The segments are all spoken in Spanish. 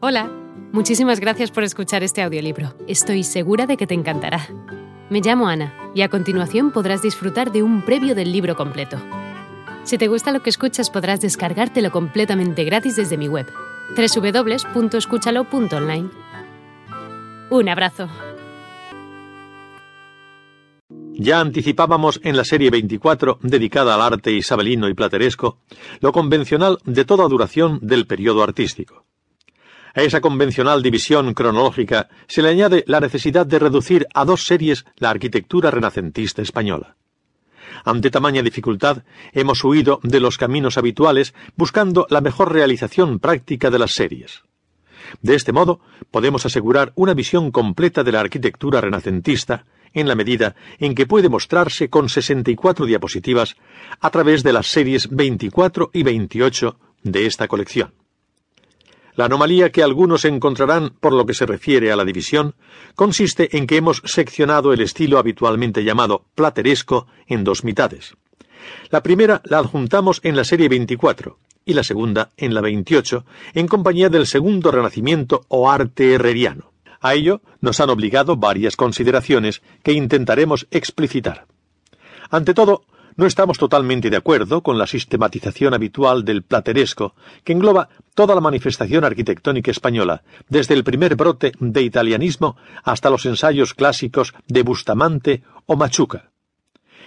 Hola, muchísimas gracias por escuchar este audiolibro. Estoy segura de que te encantará. Me llamo Ana y a continuación podrás disfrutar de un previo del libro completo. Si te gusta lo que escuchas podrás descargártelo completamente gratis desde mi web, www.escúchalo.online. Un abrazo. Ya anticipábamos en la serie 24, dedicada al arte isabelino y plateresco, lo convencional de toda duración del periodo artístico. A esa convencional división cronológica se le añade la necesidad de reducir a dos series la arquitectura renacentista española. Ante tamaña dificultad, hemos huido de los caminos habituales buscando la mejor realización práctica de las series. De este modo, podemos asegurar una visión completa de la arquitectura renacentista, en la medida en que puede mostrarse con 64 diapositivas a través de las series 24 y 28 de esta colección. La anomalía que algunos encontrarán por lo que se refiere a la división consiste en que hemos seccionado el estilo habitualmente llamado plateresco en dos mitades. La primera la adjuntamos en la serie 24 y la segunda en la 28 en compañía del segundo renacimiento o arte herreriano. A ello nos han obligado varias consideraciones que intentaremos explicitar. Ante todo, no estamos totalmente de acuerdo con la sistematización habitual del plateresco, que engloba toda la manifestación arquitectónica española, desde el primer brote de italianismo hasta los ensayos clásicos de Bustamante o Machuca.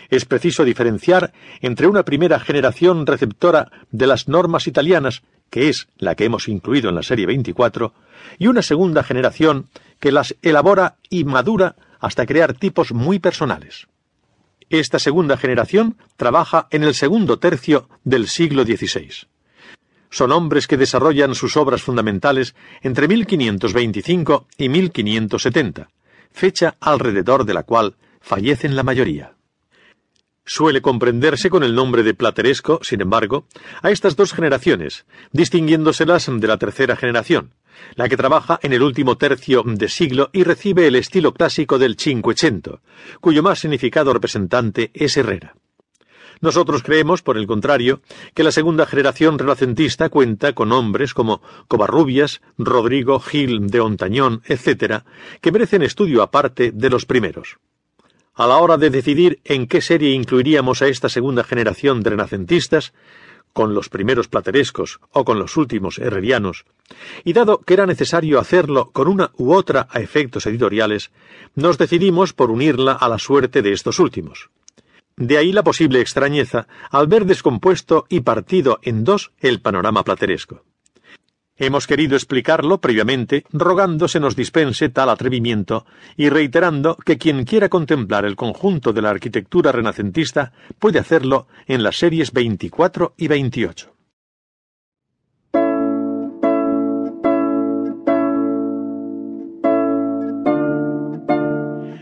Es preciso diferenciar entre una primera generación receptora de las normas italianas, que es la que hemos incluido en la serie 24, y una segunda generación que las elabora y madura hasta crear tipos muy personales. Esta segunda generación trabaja en el segundo tercio del siglo XVI. Son hombres que desarrollan sus obras fundamentales entre 1525 y 1570, fecha alrededor de la cual fallecen la mayoría. Suele comprenderse con el nombre de plateresco, sin embargo, a estas dos generaciones, distinguiéndoselas de la tercera generación, la que trabaja en el último tercio de siglo y recibe el estilo clásico del Cinquecento, cuyo más significado representante es Herrera. Nosotros creemos, por el contrario, que la segunda generación renacentista cuenta con hombres como Covarrubias, Rodrigo Gil de Ontañón, etc., que merecen estudio aparte de los primeros. A la hora de decidir en qué serie incluiríamos a esta segunda generación de renacentistas, con los primeros platerescos o con los últimos herrerianos, y dado que era necesario hacerlo con una u otra a efectos editoriales, nos decidimos por unirla a la suerte de estos últimos. De ahí la posible extrañeza al ver descompuesto y partido en dos el panorama plateresco. Hemos querido explicarlo previamente, rogando se nos dispense tal atrevimiento y reiterando que quien quiera contemplar el conjunto de la arquitectura renacentista puede hacerlo en las series 24 y 28.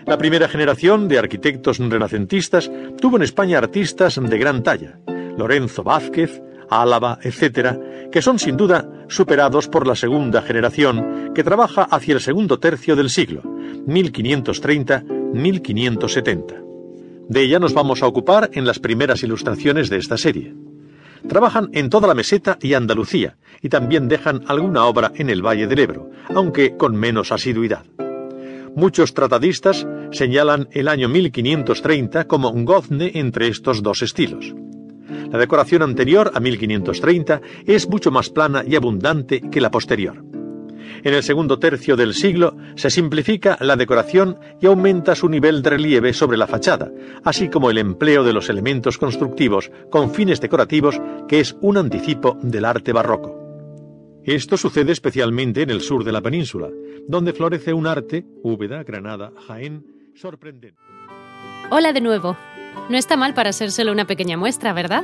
La primera generación de arquitectos renacentistas tuvo en España artistas de gran talla, Lorenzo Vázquez, Álava, etc., que son sin duda superados por la segunda generación, que trabaja hacia el segundo tercio del siglo, 1530-1570. De ella nos vamos a ocupar en las primeras ilustraciones de esta serie. Trabajan en toda la meseta y Andalucía, y también dejan alguna obra en el Valle del Ebro, aunque con menos asiduidad. Muchos tratadistas señalan el año 1530 como un gozne entre estos dos estilos. La decoración anterior, a 1530, es mucho más plana y abundante que la posterior. En el segundo tercio del siglo se simplifica la decoración y aumenta su nivel de relieve sobre la fachada, así como el empleo de los elementos constructivos con fines decorativos, que es un anticipo del arte barroco. Esto sucede especialmente en el sur de la península, donde florece un arte, Úbeda, Granada, Jaén, sorprendente. Hola de nuevo. No está mal para ser solo una pequeña muestra, ¿verdad?